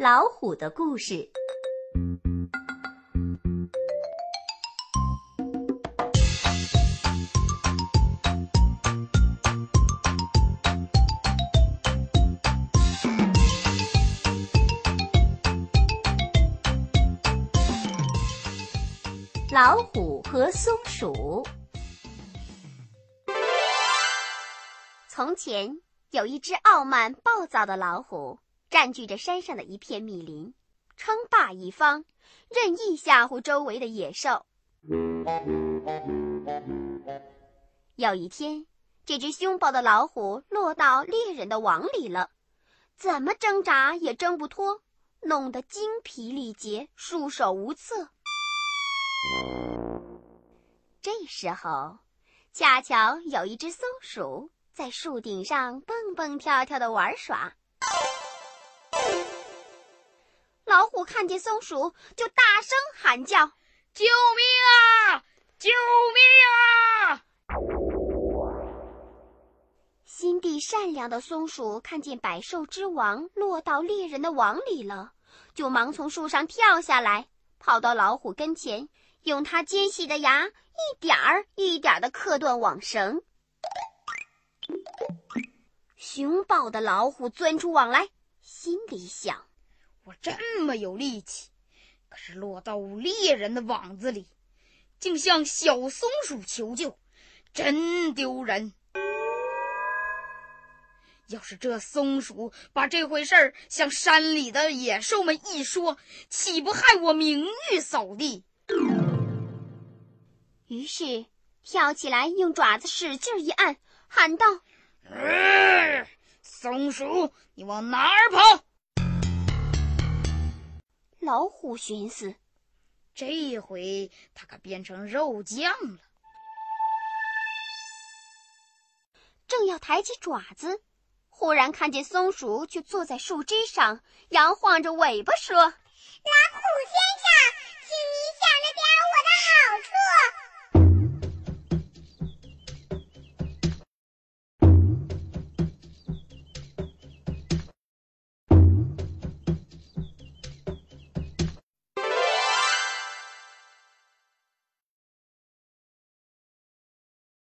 老虎的故事。老虎和松鼠。从前有一只傲慢暴躁的老虎，占据着山上的一片密林，称霸一方，任意吓唬周围的野兽。有一天，这只凶暴的老虎落到猎人的网里了，怎么挣扎也挣不脱，弄得精疲力竭，束手无策。这时候，恰巧有一只松鼠在树顶上蹦蹦跳跳的玩耍。老虎看见松鼠，就大声喊叫：“救命啊！救命啊！”心地善良的松鼠看见百兽之王落到猎人的网里了，就忙从树上跳下来，跑到老虎跟前。用它尖细的牙，一点儿一点儿的刻断网绳。凶暴的老虎钻出网来，心里想：我这么有力气，可是落到猎人的网子里，竟向小松鼠求救，真丢人！要是这松鼠把这回事儿向山里的野兽们一说，岂不害我名誉扫地？于是，跳起来，用爪子使劲一按，喊道：“松鼠，你往哪儿跑？”老虎寻思：“这回它可变成肉酱了。”正要抬起爪子，忽然看见松鼠却坐在树枝上，摇晃着尾巴说：“老